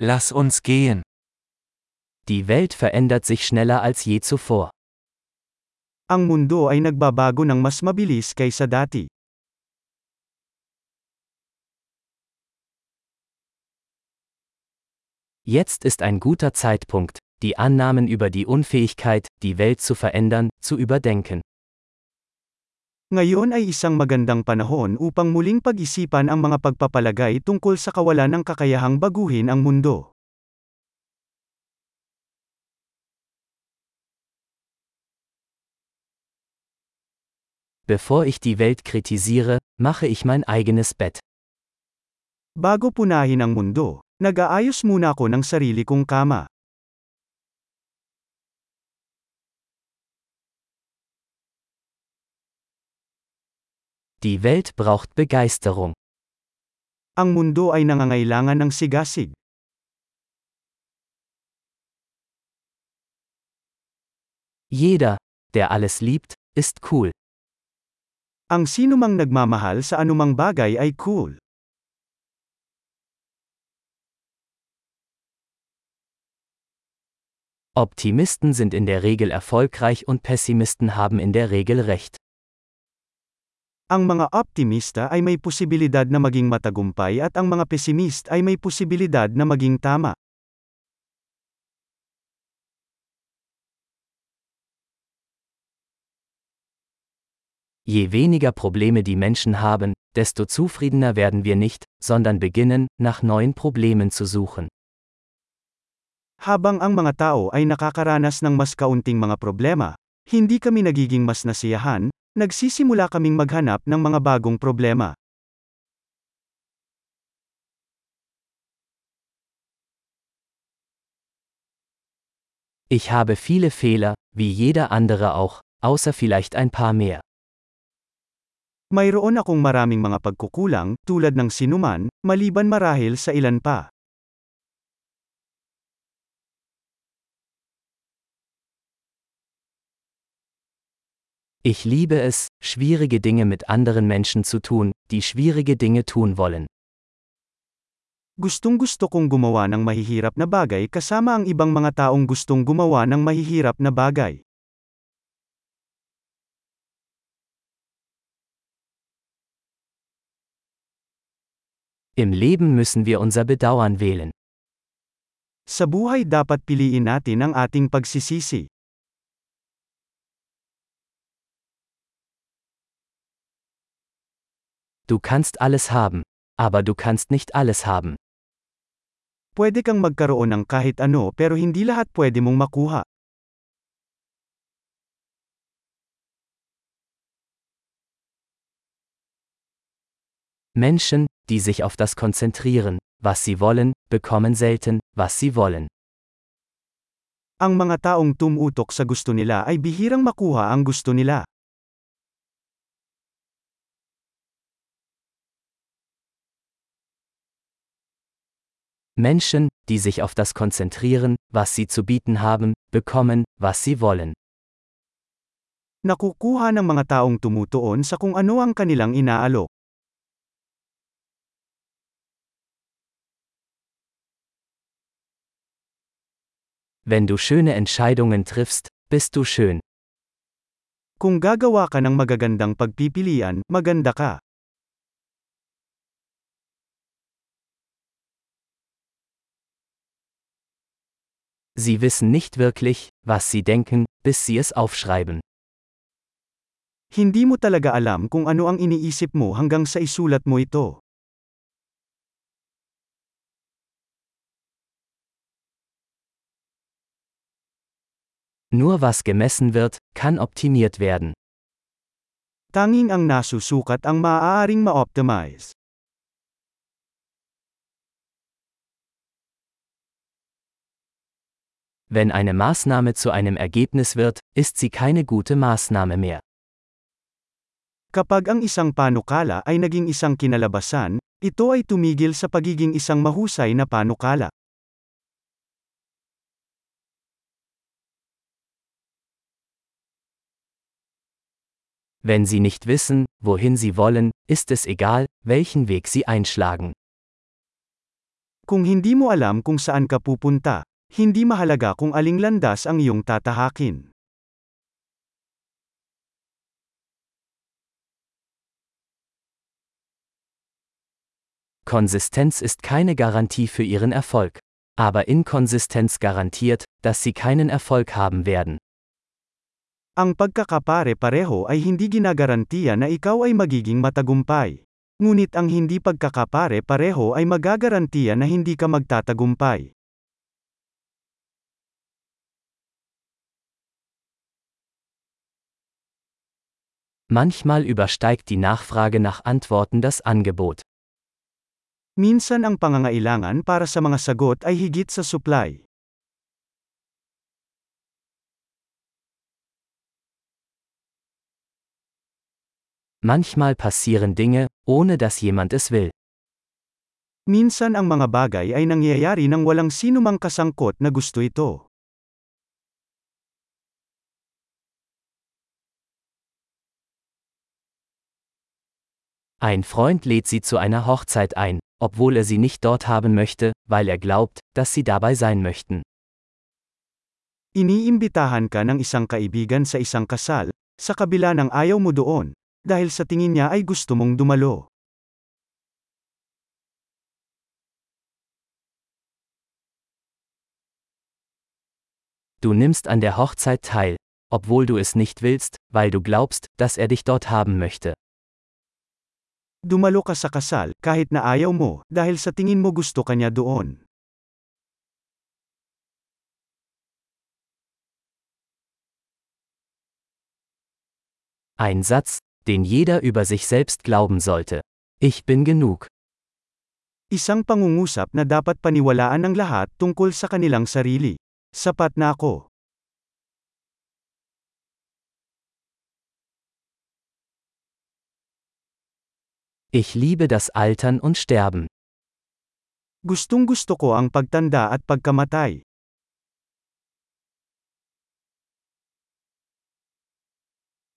Lass uns gehen. Die Welt verändert sich schneller als je zuvor. Ang mundo ay nagbabago ng mas mabilis kaysa dati. Jetzt ist ein guter Zeitpunkt, die Annahmen über die Unfähigkeit, die Welt zu verändern, zu überdenken. Ngayon ay isang magandang panahon upang muling pag-isipan ang mga pagpapalagay tungkol sa kawalan ng kakayahang baguhin ang mundo. Bevor ich die Welt kritisiere, mache ich mein eigenes Bett. Bago punahin ang mundo, nag-aayos muna ako ng sarili kong kama. Die Welt braucht Begeisterung. Ang mundo ay nangangailangan ng sigasig. Jeder, der alles liebt, ist cool. Ang sinumang nagmamahal sa anumang bagay ay cool. Optimisten sind in der Regel erfolgreich und Pessimisten haben in der Regel recht. Ang mga optimista ay may posibilidad na maging matagumpay at ang mga pesimist ay may posibilidad na maging tama. Je weniger Probleme die Menschen haben, desto zufriedener werden wir nicht, sondern beginnen, nach neuen Problemen zu suchen. Habang ang mga tao ay nakakaranas ng mas kaunting mga problema, hindi kami nagiging mas nasiyahan, nagsisimula kaming maghanap ng mga bagong problema. Ich habe viele Fehler, wie jeder andere auch, außer vielleicht ein paar mehr. Mayroon akong maraming mga pagkukulang, tulad ng sinuman, maliban marahil sa ilan pa. Ich liebe es, schwierige Dinge mit anderen Menschen zu tun, die schwierige Dinge tun wollen. Gustong gusto kong gumawa ng mahihirap na bagay kasama ang ibang mga taong gustong gumawa ng mahihirap na bagay. Im Leben müssen wir unser Bedauern wählen. Sa buhay dapat piliin natin ang ating pagsisisi. Du kannst alles haben, aber du kannst nicht alles haben. Pwede kang magkaroon ng kahit ano pero hindi lahat pwede mong makuha. Menschen, die sich auf das konzentrieren, was sie wollen, bekommen selten, was sie wollen. Ang mga taong tumutok sa gusto nila ay bihirang makuha ang gusto nila. Menschen, die sich auf das konzentrieren, was sie zu bieten haben, bekommen, was sie wollen. Nakukuha ng mga taong tumutuon sa kung ano ang kanilang inaalok. Wenn du schöne Entscheidungen triffst, bist du schön. Kung gagawa ka ng magagandang pagpipilian, maganda ka. Sie wissen nicht wirklich, was sie denken, bis sie es aufschreiben. Hindi mo talaga alam kung ano ang iniisip mo hanggang sa isulat mo ito. Nur was gemessen wird, kann optimiert werden. Tanging ang nasusukat ang maaaring ma-optimize. Wenn eine Maßnahme zu einem Ergebnis wird, ist sie keine gute Maßnahme mehr. Kapag ang isang panukala ay naging isang kinalabasan, ito ay tumigil sa pagiging isang mahusay na panukala. Wenn sie nicht wissen, wohin sie wollen, ist es egal, welchen Weg sie einschlagen. Kung hindi mo alam kung saan ka pupunta, hindi mahalaga kung aling landas ang iyong tatahakin. Konsistenz ist keine Garantie für ihren Erfolg. Aber Inkonsistenz garantiert, dass sie keinen Erfolg haben werden. Ang pagkakapare-pareho ay hindi ginagarantiya na ikaw ay magiging matagumpay. Ngunit ang hindi pagkakapare-pareho ay magagarantiya na hindi ka magtatagumpay. Manchmal übersteigt die Nachfrage nach Antworten das Angebot. Minsan ang pangangailangan para sa mga sagot ay higit sa supply. Manchmal passieren Dinge, ohne dass jemand es will. Minsan ang mga bagay ay nangyayari nang walang sinumang kasangkot na gusto ito. Ein Freund lädt sie zu einer Hochzeit ein, obwohl er sie nicht dort haben möchte, weil er glaubt, dass sie dabei sein möchten. Iniimbitahan ka ng isang kaibigan sa isang kasal, sa kabila ng ayaw mo doon, dahil sa tingin niya ay gusto mong dumalo. Du nimmst an der Hochzeit teil, obwohl du es nicht willst, weil du glaubst, dass er dich dort haben möchte. Dumalo ka sa kasal, kahit na ayaw mo, dahil sa tingin mo gusto kanya doon. Ein Satz, den jeder über sich selbst glauben sollte. Ich bin genug. Isang pangungusap na dapat paniwalaan ng lahat tungkol sa kanilang sarili. Sapat na ako. Ich liebe das Altern und Sterben. Gustong gusto ko ang pagtanda at pagkamatay.